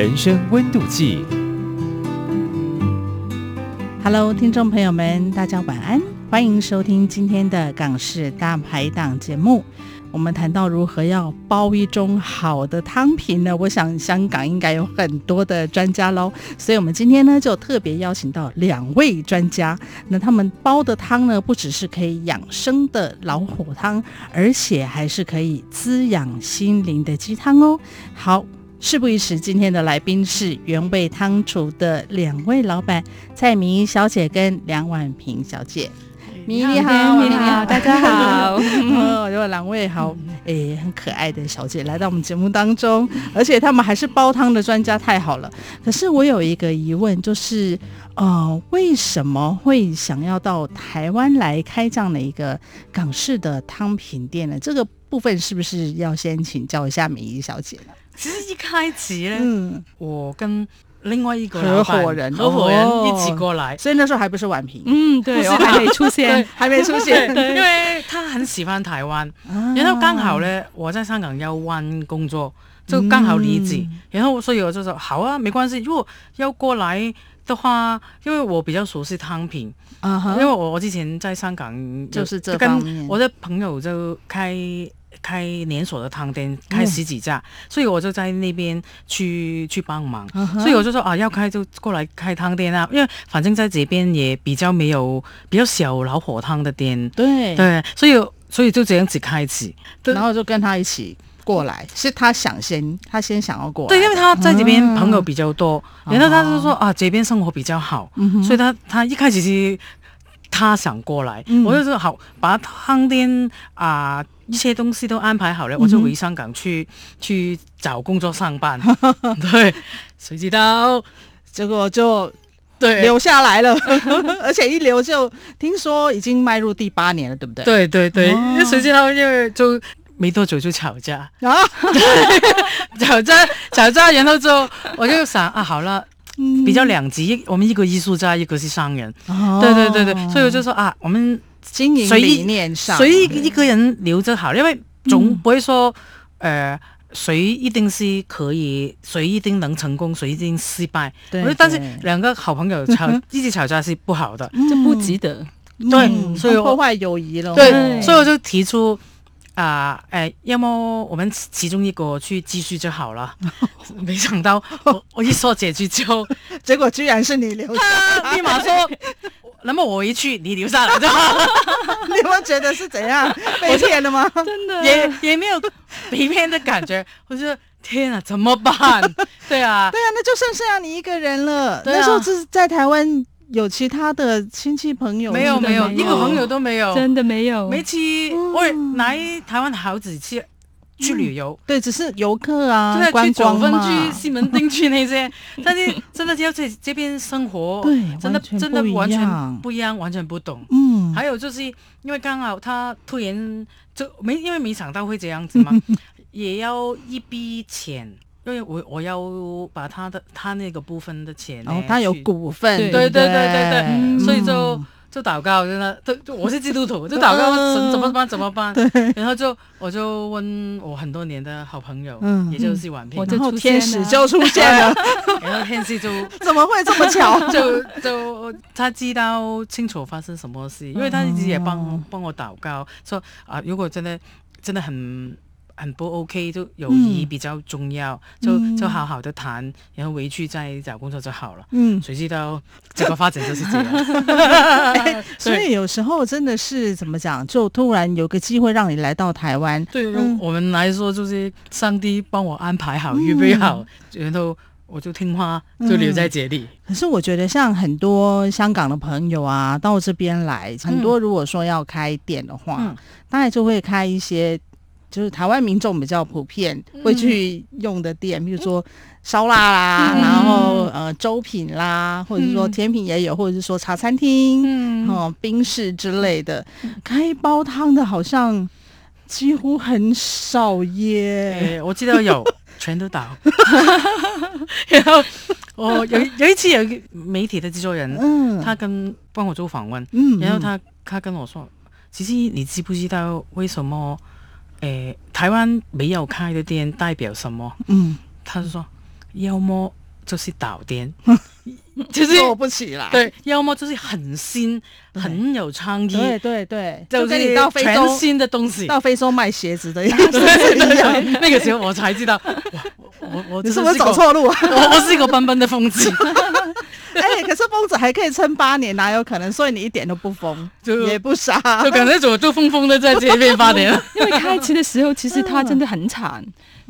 人生温度计。Hello，听众朋友们，大家晚安，欢迎收听今天的港式大排档节目。我们谈到如何要煲一盅好的汤品呢？我想香港应该有很多的专家喽，所以我们今天呢就特别邀请到两位专家。那他们煲的汤呢，不只是可以养生的老火汤，而且还是可以滋养心灵的鸡汤哦。好。事不宜迟，今天的来宾是原味汤厨的两位老板蔡明仪小姐跟梁婉萍小姐。明仪你好，你好，大家好。哦，有两位好，诶，很可爱的小姐来到我们节目当中，而且他们还是煲汤的专家，太好了。可是我有一个疑问，就是呃，为什么会想要到台湾来开这样的一个港式的汤品店呢？这个部分是不是要先请教一下明仪小姐呢？其实一开始呢，嗯，我跟另外一个合伙人，合伙人一起过来，所以那时候还不是婉萍，嗯，对，我还没出现，还没出现，对，因为他很喜欢台湾，然后刚好呢，我在香港要湾工作，就刚好离职，然后所以我就说好啊，没关系，如果要过来的话，因为我比较熟悉汤品，因为我我之前在香港就是这方面，我的朋友就开。开连锁的汤店，开十几家，嗯、所以我就在那边去去帮忙。Uh. 所以我就说啊，要开就过来开汤店啊，因为反正在这边也比较没有比较小老火汤的店。对对，所以所以就这样子开始，然后就跟他一起过来，是他想先，他先想要过来。对，因为他在这边朋友比较多，uh. 然后他就说啊，这边生活比较好，uh. 所以他他一开始是他想过来，嗯、我就说好，把汤店啊。一些东西都安排好了，我就回香港去、嗯、去找工作上班。对，谁知道？结果就对。留下来了，而且一留就听说已经迈入第八年了，对不对？对对对，谁、哦、知道因为就没多久就吵架。啊，吵架吵架，然后就我就想啊，好了，嗯、比较两极，我们一个艺术家，一个是商人，哦、对对对对，所以我就说啊，我们。经营理念上，谁一个人留着好，因为总不会说，呃，谁一定是可以，谁一定能成功，谁一定失败。对，但是两个好朋友吵，一直吵架是不好的，这不值得。对，所以破坏友谊了。对，所以我就提出啊，诶，要么我们其中一个去继续就好了。没想到我我一说解决就，结果居然是你留下，立马说。那么我一去，你留下来就好。你有没有觉得是怎样 被骗了吗？真的也也没有被骗的感觉。我觉得天啊，怎么办？对啊，对啊，那就剩下你一个人了。那时候是在台湾有其他的亲戚朋友？没有没有，一个朋友都没有，真的没有。没去，我来台湾好几次。去旅游，对，只是游客啊，对，去九份、去西门町去那些，但是真的要在这边生活，对，真的真的完全不一样，完全不懂。嗯，还有就是因为刚好他突然就没，因为没想到会这样子嘛，也要一笔钱，因为我我要把他的他那个部分的钱，哦，他有股份，对对对对对，所以就。就祷告，真的，就我是基督徒，就祷告怎怎么办？怎么办？然后就我就问我很多年的好朋友，嗯，也就是婉萍，然后天使就出现了，然后天使就 怎么会这么巧？就就他知道清楚发生什么事，因为他一直也帮帮我祷告，说啊，如果真的真的很。很不 OK，就友谊比较重要，嗯、就就好好的谈，然后回去再找工作就好了。嗯，谁知道这个发展就是这样。欸、所以有时候真的是怎么讲，就突然有个机会让你来到台湾。对，嗯、我们来说就是上帝帮我安排好、预备好，嗯、然后我就听话，就留在这里、嗯。可是我觉得像很多香港的朋友啊，到这边来，很多如果说要开店的话，大概、嗯、就会开一些。就是台湾民众比较普遍会去用的店，比如说烧腊啦，然后呃粥品啦，或者是说甜品也有，或者是说茶餐厅，嗯，哦，冰室之类的，开煲汤的好像几乎很少耶。我记得有，全都倒。然后我有有一次有一个媒体的制作人，嗯，他跟帮我做访问，嗯，然后他他跟我说，其实你知不知道为什么？诶、欸，台湾没有开的店代表什么？嗯，他就说，要么就是倒店，就是做不起来。对，要么就是很新，很有创意。对对对，就跟你到非洲新的东西，到非洲卖鞋子的样子一样。那个时候我才知道，哇，我我你是不是走错路啊？我我是一个笨笨的疯子。哎、欸，可是疯子还可以撑八年，哪有可能？所以你一点都不疯，就也不傻，就感觉就就疯疯的在这边八年。因为开始的时候，其实他真的很惨，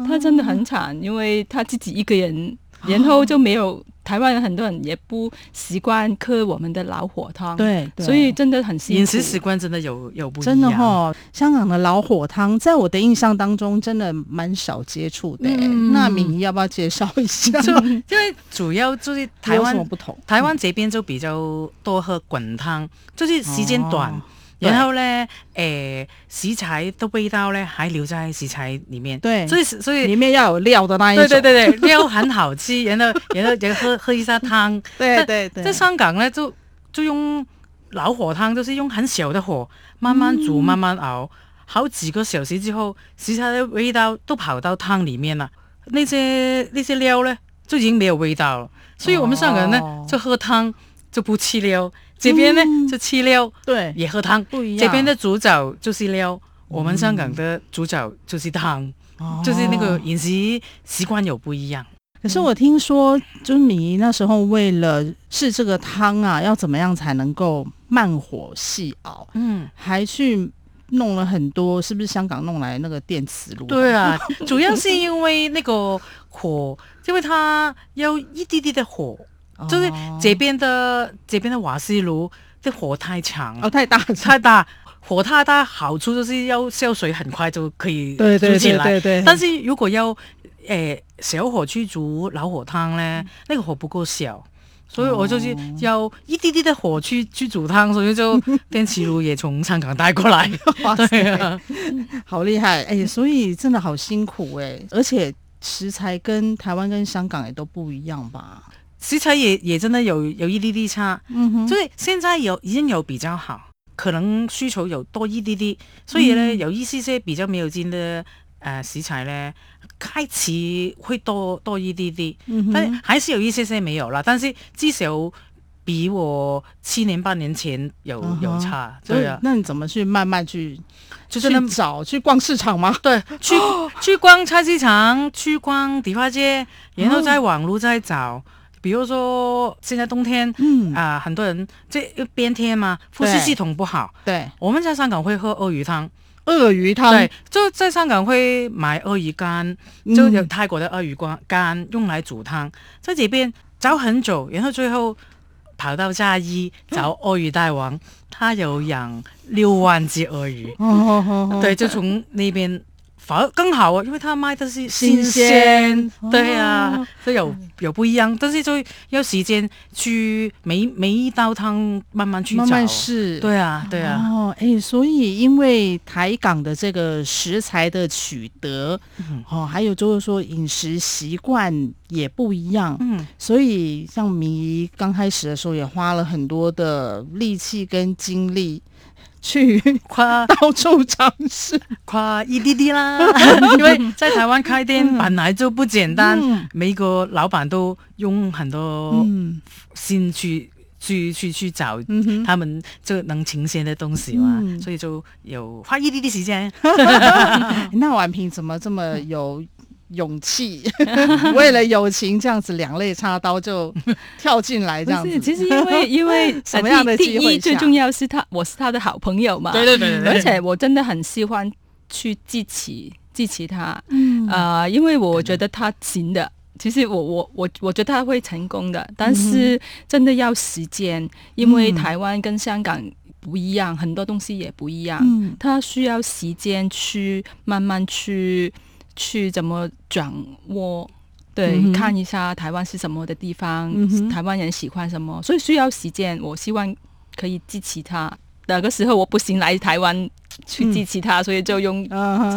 他真的很惨，因为他自己一个人，然后就没有。台湾人很多人也不习惯喝我们的老火汤，对，对，所以真的很辛苦。饮食习惯真的有有不一样。真的哈、哦，香港的老火汤，在我的印象当中，真的蛮少接触的。嗯、那旻要不要介绍一下？就因为 主要就是台湾不同？台湾这边就比较多喝滚汤，就是时间短。哦然后呢，诶，食材的味道呢还留在食材里面，对，所以所以里面要有料的那一种，对对对对，料很好吃，然后然后然后喝喝一下汤，对对对，在香港呢就就用老火汤，就是用很小的火慢慢煮慢慢熬，好几个小时之后，食材的味道都跑到汤里面了，那些那些料呢就已经没有味道了，所以我们香港人呢就喝汤就不吃料。这边呢就吃料，对，也喝汤，不一样。这边的主角就是料，我们香港的主角就是汤，就是那个饮食习惯有不一样。可是我听说，就是你那时候为了试这个汤啊，要怎么样才能够慢火细熬？嗯，还去弄了很多，是不是香港弄来那个电磁炉？对啊，主要是因为那个火，因为它要一滴滴的火。就是这边的这边的瓦斯炉的火太强。哦，太大太大，火太大，好处就是要烧水很快就可以煮起来。对对对。对对，但是如果要诶、呃、小火去煮老火汤呢，那个火不够小，所以我就是要一滴滴的火去去煮汤，所以就电磁炉也从香港带过来。哇塞，对啊、好厉害！哎，所以真的好辛苦哎，而且食材跟台湾跟香港也都不一样吧？食材也也真的有有一滴滴差，嗯哼，所以现在有已经有比较好，可能需求有多一滴滴，所以呢，嗯、有一些些比较没有劲的呃食材呢，开始会多多一滴滴，嗯、但还是有一些些没有了，但是至少比我七年八年前有、有差，对啊，那你怎么去慢慢去就是去找去逛市场吗？对，去、哦、去逛菜市场，去逛迪化街，然后在网络再找。哦比如说现在冬天，嗯。啊、呃，很多人这变天嘛，呼吸系统不好。对，我们在香港会喝鳄鱼汤，鳄鱼汤，对，就在香港会买鳄鱼干，就有泰国的鳄鱼干干用来煮汤，在这边找很久，然后最后跑到嘉义找鳄鱼大王，他有养六万只鳄鱼，哦、对，就从那边。反而更好啊，因为他卖的是新鲜，对啊，都、哦、有有不一样，但是就要时间去每每一道汤慢慢去找，慢慢试，对啊，对啊，哦，哎，所以因为台港的这个食材的取得，嗯、哦，还有就是说饮食习惯也不一样，嗯，所以像旻刚开始的时候也花了很多的力气跟精力。去夸到处尝试，夸一滴滴啦，因为在台湾开店本来就不简单，嗯、每个老板都用很多心去、嗯、去去去找他们就能呈现的东西嘛，嗯、所以就有花一滴滴时间。那婉萍怎么这么有？勇气，为了友情这样子两肋插刀就 跳进来这样子。其实因为 因为什么样的机会？第一最重要是他，我是他的好朋友嘛。对对对，对而且我真的很喜欢去支持支持他。嗯啊、呃，因为我觉得他行的。其实我我我我觉得他会成功的，但是真的要时间，因为台湾跟香港。不一样，很多东西也不一样。嗯，他需要时间去慢慢去去怎么转窝，对，嗯、看一下台湾是什么的地方，嗯、台湾人喜欢什么，所以需要时间。我希望可以支持他。那个时候我不行来台湾。去支持他，所以就用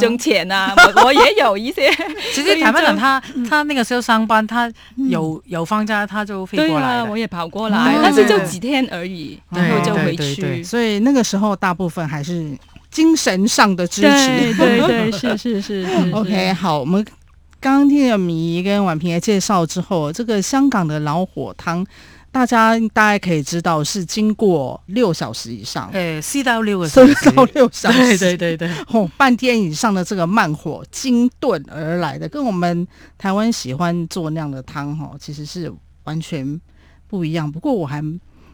用钱啊！我 我也有一些。其实台湾人他他那个时候上班，他有有放假，他就飞过来。我也跑过来，但是就几天而已，然后就回去。所以那个时候大部分还是精神上的支持。对对对，是是是。OK，好，我们刚刚听了米姨跟婉平的介绍之后，这个香港的老火汤。大家大概可以知道是经过六小时以上，诶，四到六个小时，四到六小时，对对对对，哦，半天以上的这个慢火精炖而来的，跟我们台湾喜欢做那样的汤哈，其实是完全不一样。不过我还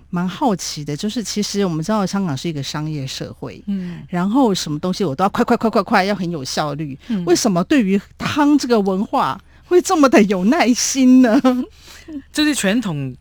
蛮好奇的，就是其实我们知道香港是一个商业社会，嗯，然后什么东西我都要快快快快快，要很有效率。嗯，为什么对于汤这个文化会这么的有耐心呢？就是传统。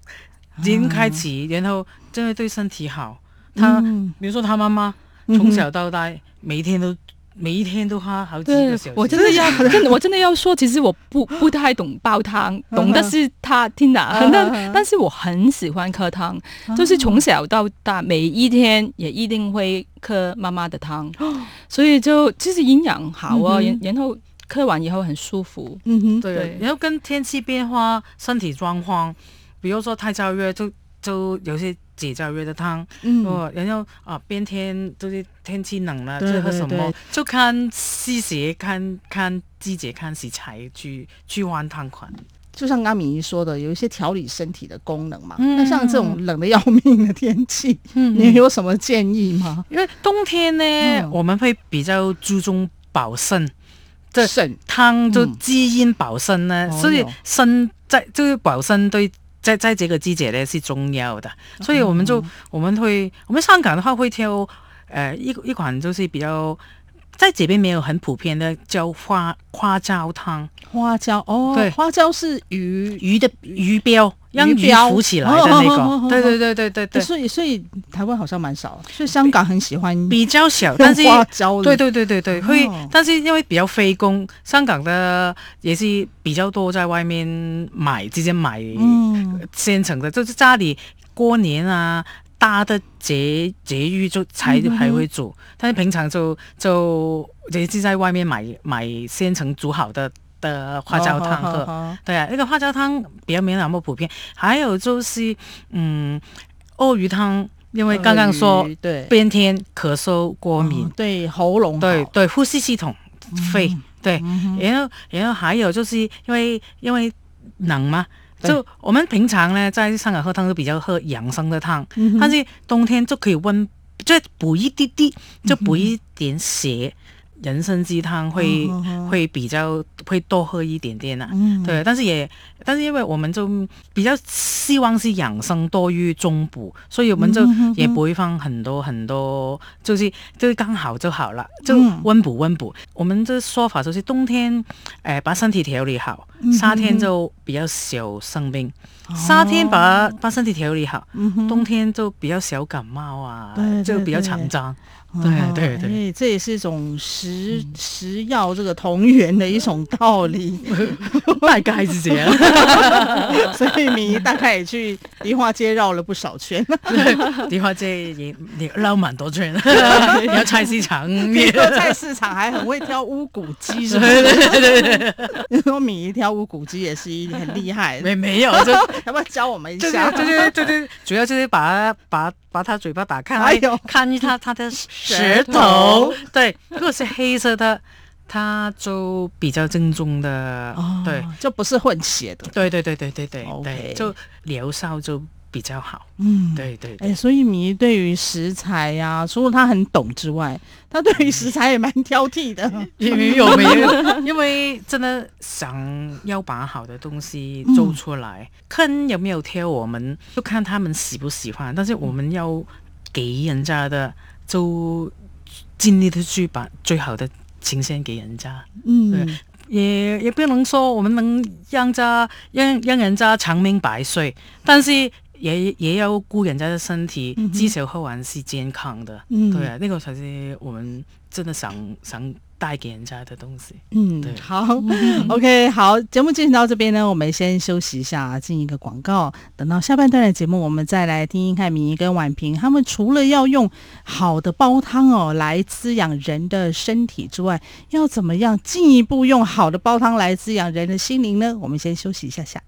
已经开始，然后真的对身体好。他，嗯、比如说他妈妈从小到大，每一天都每一天都花好几个小时。我真的要，真的我真的要说，其实我不不太懂煲汤，懂的是他听的，但 但是我很喜欢喝汤，就是从小到大每一天也一定会喝妈妈的汤，所以就其实营养好啊，然然后喝完以后很舒服。嗯哼，对，然后跟天气变化、身体状况。比如说太燥热，就就有些解燥热的汤。嗯，然后啊，变天就是天气冷了，就喝什么？就看季节，看看季节，看食材去去换汤款。就像刚米姨说的，有一些调理身体的功能嘛。嗯、那像这种冷的要命的天气，嗯、你有什么建议吗？因为冬天呢，嗯、我们会比较注重保肾，这肾汤就滋阴保肾呢，嗯、所以肾在就是保肾对。在在这个季节呢是重要的，所以我们就我们会我们香港的话会挑呃一一款就是比较在这边没有很普遍的叫花花椒汤。花椒哦，对，花椒是鱼鱼的鱼鰾。让鱼浮起来的那个，对对对对对对，所以所以台湾好像蛮少，所以香港很喜欢比较小，但是对对对对对，会，但是因为比较费工，香港的也是比较多在外面买，直接买现成的，就是家里过年啊大的节节日就才还会煮，但是平常就就也是在外面买买现成煮好的。的花椒汤喝，对啊，那个花椒汤比较没那么普遍。还有就是，嗯，鳄鱼汤，因为刚刚说对。变天咳嗽过敏，哦、对喉咙，对对呼吸系统肺，嗯、对，嗯、然后然后还有就是因为因为冷嘛，就我们平常呢在香港喝汤都比较喝养生的汤，嗯、但是冬天就可以温，就补一滴滴，就补一点血。嗯人参鸡汤会、会比较会多喝一点点啊，嗯、对，但是也但是因为我们就比较希望是养生多于中补，所以我们就也不会放很多很多，就是就是刚好就好了，就温补温补。我们这说法就是冬天诶、呃、把身体调理好，夏天就比较少生病。夏天把把身体调理好，冬天就比较少感冒啊，就比较强壮。对。对对，这也是一种食食药这个同源的一种 道理，大概是这样。所以你大概也去梨花街绕了不少圈，梨花街也也绕蛮多圈。你要菜市场，你说菜市场还很会挑乌骨鸡，是不是？对对对，你说米姨挑乌骨鸡也是一很厉害。没没有，就要不要教我们一下？对对对对，主要就是把把把他嘴巴打开，哎呦看他他的。舌头，对，如果是黑色的，它就比较正宗的，哦、对，就不是混血的，对对对对对对对，就疗效就比较好，嗯，对对，对，哎、欸，所以米对于食材呀、啊，除了他很懂之外，他对于食材也蛮挑剔的，因为有没有？因为真的想要把好的东西做出来，看、嗯、有没有挑，我们就看他们喜不喜欢，但是我们要给人家的。就尽力的去把最好的呈现给人家，嗯，也也不能说我们能让家让让人家长命百岁，但是也也要顾人家的身体，至少喝完是健康的。嗯，对啊，那个才是我们真的想想带给人家的东西。嗯，对，好，OK，好，节目进行到这边呢，我们先休息一下，进一个广告。等到下半段的节目，我们再来听听看明仪跟婉萍他们除了要用好的煲汤哦来滋养人的身体之外，要怎么样进一步用好的煲汤来滋养人的心灵呢？我们先休息一下下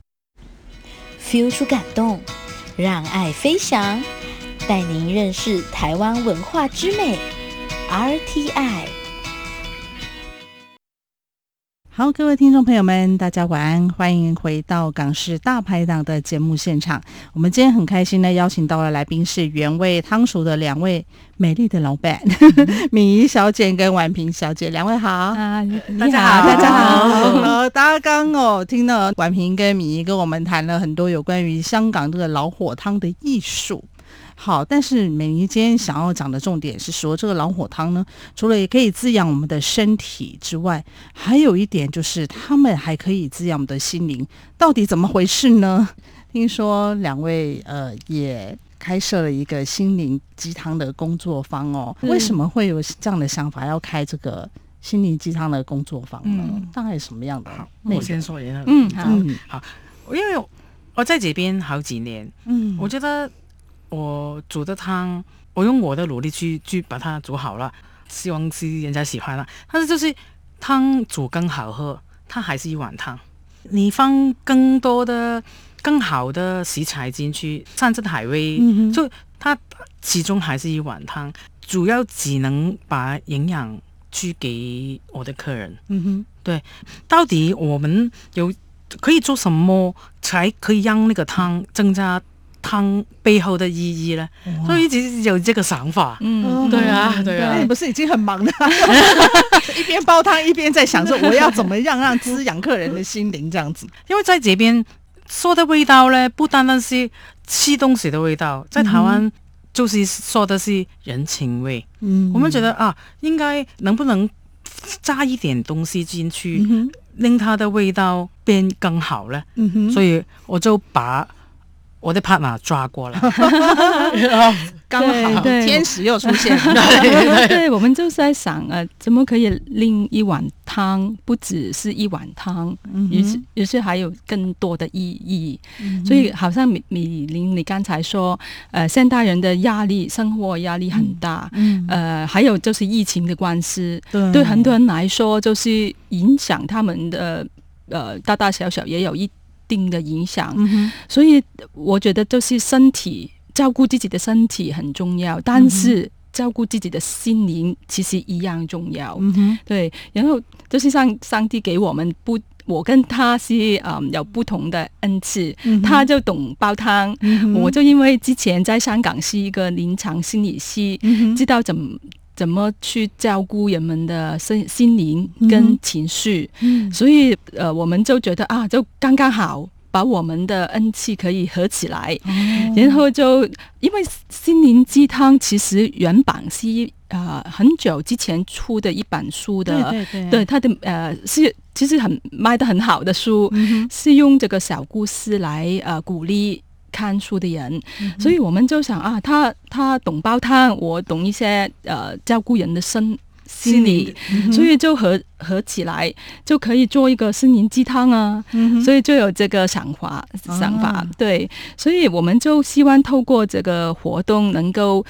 ，feel 出感动。让爱飞翔，带您认识台湾文化之美。RTI，好，各位听众朋友们，大家晚安，欢迎回到港式大排档的节目现场。我们今天很开心呢邀请到了来宾是原味汤厨的两位美丽的老板，敏仪小姐跟婉萍小姐，两位好啊，大家好，大家好。呃，大家刚哦听到婉萍跟敏仪跟我们谈了很多有关于香港这个老火汤的艺术。好，但是美妮今天想要讲的重点是说，这个老火汤呢，除了也可以滋养我们的身体之外，还有一点就是，他们还可以滋养我们的心灵。到底怎么回事呢？听说两位呃也开设了一个心灵鸡汤的工作坊哦。为什么会有这样的想法，要开这个心灵鸡汤的工作坊呢？嗯、大概什么样的？好我先说一下。嗯，好，嗯、好，因为我在这边好几年，嗯，我觉得。我煮的汤，我用我的努力去去把它煮好了，希望是人家喜欢了。但是就是汤煮更好喝，它还是一碗汤。你放更多的、更好的食材进去，山珍海味，嗯、就它其中还是一碗汤。主要只能把营养去给我的客人。嗯哼，对，到底我们有可以做什么，才可以让那个汤增加？汤背后的意义呢？哇所以一直有这个想法。嗯，对啊，对啊。你不是已经很忙了？一边煲汤一边在想说我要怎么样让滋养客人的心灵这样子。因为在这边说的味道呢，不单单是吃东西的味道，在台湾就是说的是人情味。嗯，我们觉得啊，应该能不能加一点东西进去，嗯、令它的味道变更好呢？嗯哼，所以我就把。我的 partner 抓过了，刚好。天使又出现。了。对，对，我们就是在想，呃，怎么可以令一碗汤不只是一碗汤，于是于是还有更多的意义。嗯、所以，好像米米林，你刚才说，呃，现代人的压力，生活压力很大，嗯、呃，还有就是疫情的关系，对，对很多人来说，就是影响他们的，呃，大大小小也有一。定的影响，所以我觉得就是身体照顾自己的身体很重要，但是照顾自己的心灵其实一样重要。对，然后就是上上帝给我们不，我跟他是嗯有不同的恩赐，他就懂煲汤，我就因为之前在香港是一个临床心理师，知道怎么。怎么去照顾人们的心心灵跟情绪？嗯。嗯、所以呃，我们就觉得啊，就刚刚好把我们的恩气可以合起来，哦、然后就因为心灵鸡汤其实原版是啊、呃、很久之前出的一本书的，对对对，对它的呃是其实很卖的很好的书，嗯、是用这个小故事来呃鼓励。看书的人，嗯、所以我们就想啊，他他懂煲汤，我懂一些呃照顾人的身心理，嗯、所以就合合起来就可以做一个心灵鸡汤啊，嗯、所以就有这个想法想法，啊、对，所以我们就希望透过这个活动，能够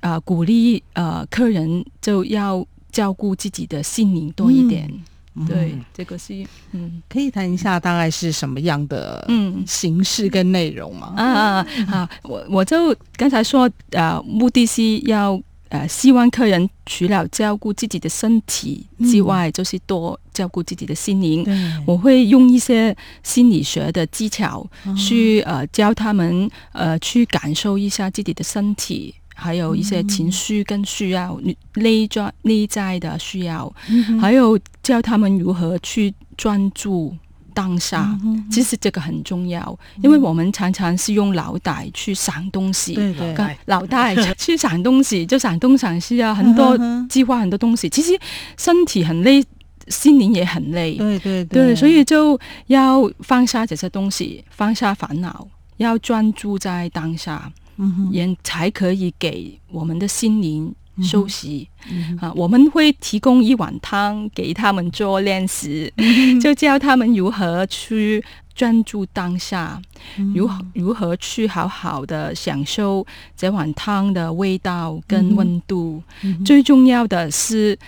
呃鼓励呃客人就要照顾自己的心灵多一点。嗯对，嗯、这个是嗯，可以谈一下大概是什么样的嗯形式跟内容吗？啊啊啊！我我就刚才说，呃，目的是要呃，希望客人除了照顾自己的身体之外，嗯、就是多照顾自己的心灵。我会用一些心理学的技巧去呃教他们呃去感受一下自己的身体。还有一些情绪跟需要，内在内在的需要，嗯、还有教他们如何去专注当下。嗯、其实这个很重要，嗯、因为我们常常是用脑袋去想东西，对对，脑袋去想东西，就想东想西啊，很多计划很多东西。其实身体很累，心灵也很累，对对对，对，所以就要放下这些东西，放下烦恼。要专注在当下，嗯，也才可以给我们的心灵休息。嗯、啊，我们会提供一碗汤给他们做练习，嗯、就教他们如何去专注当下，嗯、如何如何去好好的享受这碗汤的味道跟温度。嗯、最重要的是。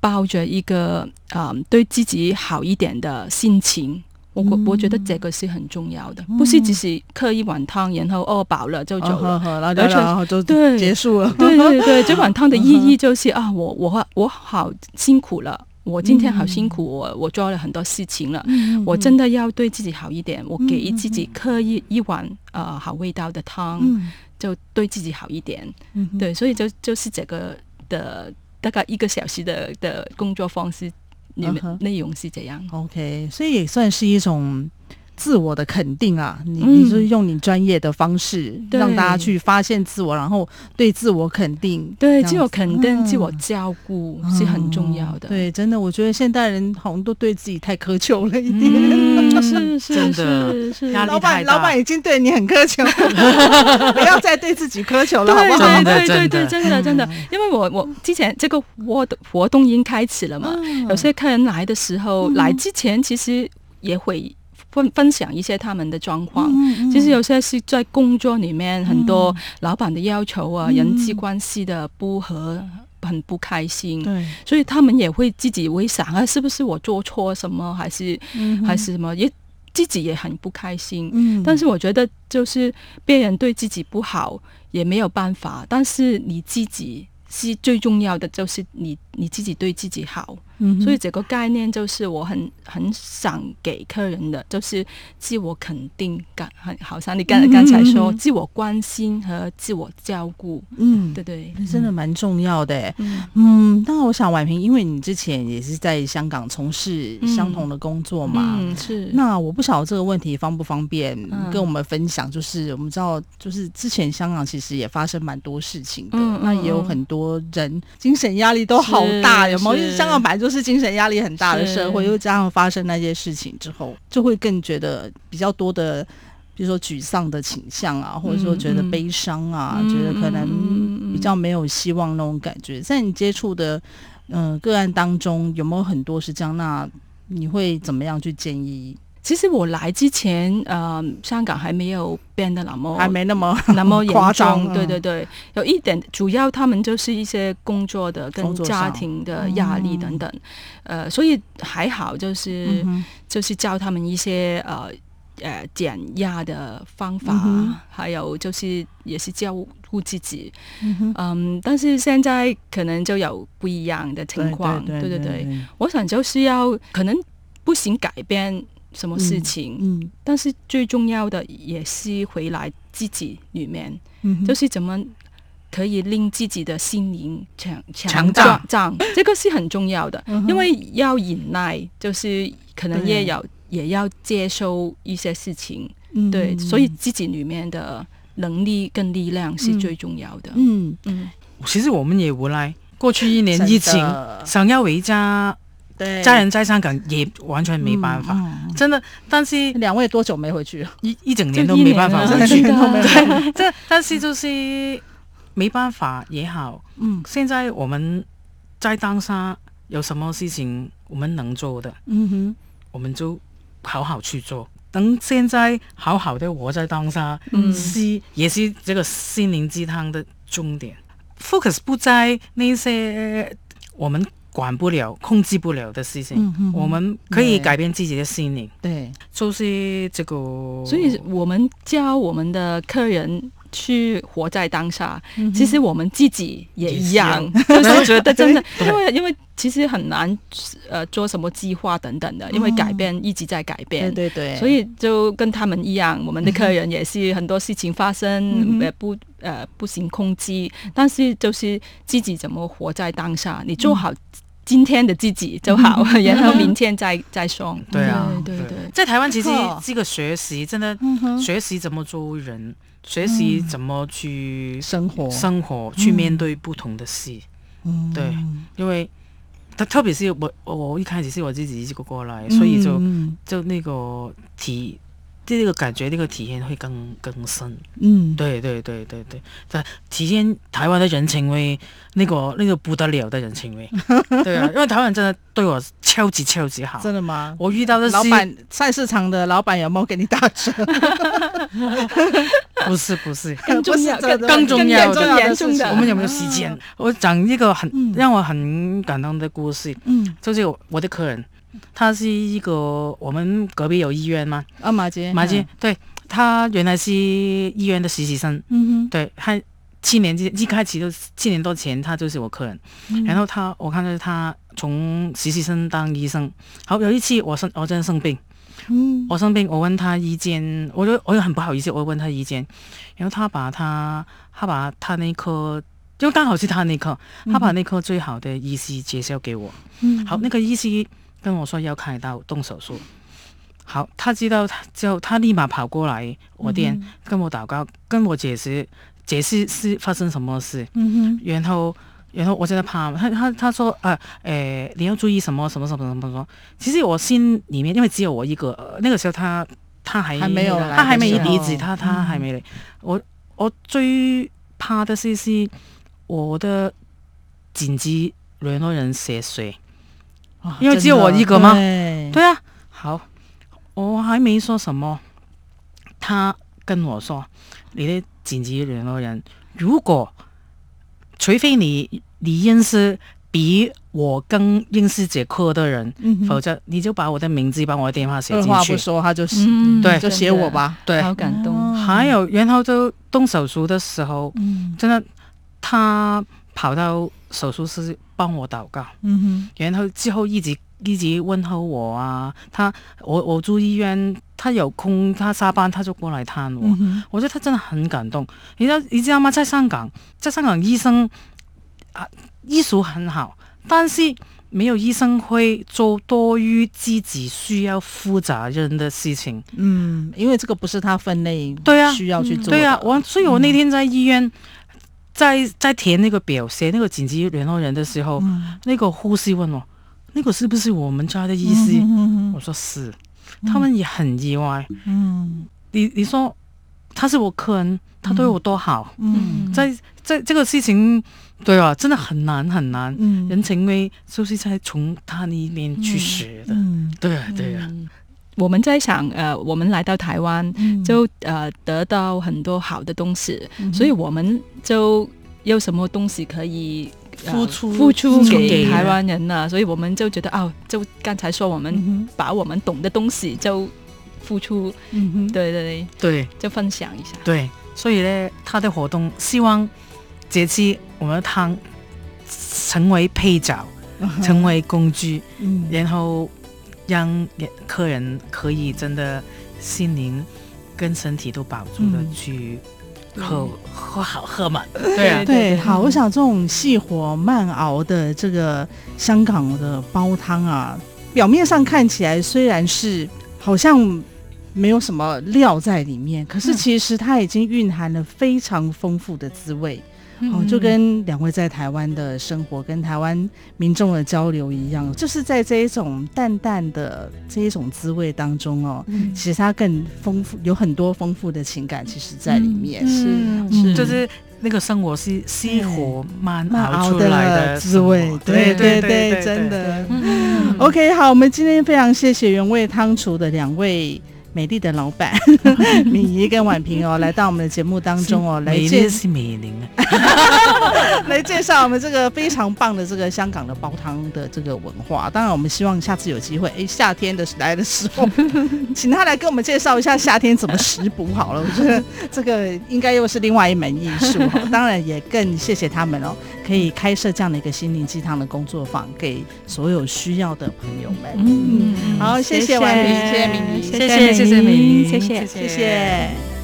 抱着一个啊、嗯，对自己好一点的心情，我我我觉得这个是很重要的，嗯、不是只是喝一碗汤，然后饿饱了就走了，哦、然后然后就对结束了。对对对，这碗汤的意义就是啊，我我我好辛苦了，我今天好辛苦，我我做了很多事情了，嗯、我真的要对自己好一点，我给自己喝一一碗呃好味道的汤，嗯、就对自己好一点。嗯、对，所以就就是这个的。大概一个小时的的工作方式，你们内容是怎样？OK，所以也算是一种。自我的肯定啊，你你是用你专业的方式让大家去发现自我，然后对自我肯定，对自我肯定、自我照顾是很重要的。对，真的，我觉得现代人好像都对自己太苛求了一点，是是真的，是老板老板已经对你很苛求，不要再对自己苛求了，好不好？对对对，真的。真的，因为我我之前这个活活动已经开始了嘛，有些客人来的时候，来之前其实也会。分分享一些他们的状况，嗯嗯、其实有些是在工作里面很多老板的要求啊，嗯、人际关系的不和，很不开心。对，所以他们也会自己会想啊，是不是我做错什么，还是、嗯、还是什么？也自己也很不开心。嗯，但是我觉得就是别人对自己不好也没有办法，但是你自己是最重要的，就是你你自己对自己好。嗯、所以这个概念就是我很很想给客人的，就是自我肯定感，很好像你刚刚才说，嗯、自我关心和自我照顾，嗯，对对，真的蛮重要的。嗯，嗯，那我想婉萍，因为你之前也是在香港从事相同的工作嘛，嗯，是。那我不晓得这个问题方不方便跟我们分享，就是我们知道，就是之前香港其实也发生蛮多事情的，嗯、那也有很多人精神压力都好大，有没有？因为香港本来就。是精神压力很大的社会，又加上发生那些事情之后，就会更觉得比较多的，比如说沮丧的倾向啊，或者说觉得悲伤啊，嗯、觉得可能比较没有希望那种感觉。在你接触的嗯、呃、个案当中，有没有很多是这样？那你会怎么样去建议？其实我来之前，呃，香港还没有变得那么还没那么 那么 严重。对对对，有一点，主要他们就是一些工作的跟家庭的压力等等，呃，所以还好，就是就是教他们一些呃呃减压的方法，还有就是也是照顾自己。嗯，但是现在可能就有不一样的情况。对对对，我想就是要可能不行改变。什么事情？嗯，嗯，但是最重要的也是回来自己里面，嗯、就是怎么可以令自己的心灵强强壮，壮这个是很重要的。嗯、因为要忍耐，就是可能也要也要接受一些事情，嗯、对，所以自己里面的能力跟力量是最重要的。嗯嗯，嗯其实我们也无奈，过去一年疫情，想要回家。对家人在香港也完全没办法，真的。但是两位多久没回去？一一整年都没办法回去。这 但是就是没办法也好。嗯，现在我们在当下有什么事情我们能做的，嗯哼，我们就好好去做。等现在好好的活在当下，嗯，是也是这个心灵鸡汤的重点。Focus 不在那些我们。管不了、控制不了的事情，嗯、哼哼我们可以改变自己的心灵。对，就是这个。所以我们教我们的客人去活在当下。其实我们自己也一样，是就是觉得 真的，因为因为其实很难呃做什么计划等等的，因为改变一直在改变。对对对。所以就跟他们一样，我们的客人也是很多事情发生，呃不呃不行控制，但是就是自己怎么活在当下，你做好。今天的自己就好，然后明天再 再说。对啊，对对，在台湾其实这个学习真的学习怎么做人，学习怎么去生活，生活去面对不同的事。对，因为他特别是我，我一开始是我自己一个过来，所以就就那个体这个感觉，这个体验会更更深。嗯，对对对对对，在体验台湾的人情味，那个那个不得了的人情味。对啊，因为台湾真的对我超级超级好。真的吗？我遇到的老板菜市场的老板有没有给你打折？不是不是，更重要更更重要的严重的，我们有没有时间？我讲一个很让我很感动的故事。嗯，就是我的客人。他是一个，我们隔壁有医院吗？啊，马杰，马杰，对，他原来是医院的实习生，嗯哼，对，他七年一开始就七年多前，他就是我客人，嗯、然后他我看到他从实习生当医生，好，有一次我生我真的生病，嗯，我生病，我问他意见，我就我就很不好意思，我问他意见，然后他把他他把他那科，就刚好是他那颗，他把那颗最好的医师介绍给我，嗯，好，那个医师。跟我说要开刀动手术，好，他知道他之后他立马跑过来我店，嗯、跟我祷告，跟我解释解释是发生什么事，嗯哼，然后然后我真的怕，他他他说啊，诶、呃，你要注意什么什么什么什么什么，其实我心里面因为只有我一个，呃、那个时候他他还还没有，他还没离职，他他还没来，嗯、我我最怕的是是我的紧急联络人写谁。因为只有我一个吗？对，对啊，好，我还没说什么，他跟我说，你的紧急联络人，如果除非你你认识比我更认识杰克的人，嗯、否则你就把我的名字、把我的电话写进去。二话不说，他就写，嗯、对，就写我吧。对，好感动。还有，然后就动手术的时候，嗯、真的，他跑到手术室。帮我祷告，嗯哼，然后之后一直一直问候我啊，他我我住医院，他有空他下班他就过来探我，我觉得他真的很感动。你知道你知道吗？在香港，在香港医生啊医术很好，但是没有医生会做多于自己需要负责任的事情。嗯，因为这个不是他分内对啊需要去做的。对啊，我所以我那天在医院。嗯在在填那个表，写那个紧急联络人的时候，嗯、那个护士问我，那个是不是我们家的医师？嗯、哼哼我说是，他们也很意外。嗯，你你说他是我客人，他对我多好。嗯，在在这个事情，对啊，真的很难很难。嗯，人情味就是在从他那边去学的。嗯，对啊对啊。嗯我们在想，呃，我们来到台湾，嗯、就呃得到很多好的东西，嗯、所以我们就有什么东西可以、呃、付出付出给台湾人呢？所以我们就觉得，哦，就刚才说，我们把我们懂的东西就付出，嗯哼，对对对，对，就分享一下。对，所以呢，他的活动希望这次我们的汤成为配角，成为工具，嗯，然后。让客人可以真的心灵跟身体都保住的去喝、嗯、喝好喝嘛，对啊，对，好，我想这种细火慢熬的这个香港的煲汤啊，表面上看起来虽然是好像没有什么料在里面，可是其实它已经蕴含了非常丰富的滋味。哦，就跟两位在台湾的生活，跟台湾民众的交流一样，就是在这一种淡淡的这一种滋味当中哦，嗯、其实它更丰富，有很多丰富的情感，其实在里面。嗯、是是，就是那个生活是细火慢熬出来的滋味。对对对，真的。OK，好，我们今天非常谢谢原味汤厨的两位。美丽的老板 敏仪跟婉平哦，来到我们的节目当中哦，来介是美玲 来介绍我们这个非常棒的这个香港的煲汤的这个文化。当然，我们希望下次有机会，哎，夏天的来的时候，请他来跟我们介绍一下夏天怎么食补好了。我觉得这个应该又是另外一门艺术。当然，也更谢谢他们哦，可以开设这样的一个心灵鸡汤的工作坊，给所有需要的朋友们。嗯，好，谢谢婉萍，谢谢敏仪，谢谢。谢谢美仪，谢谢，谢谢。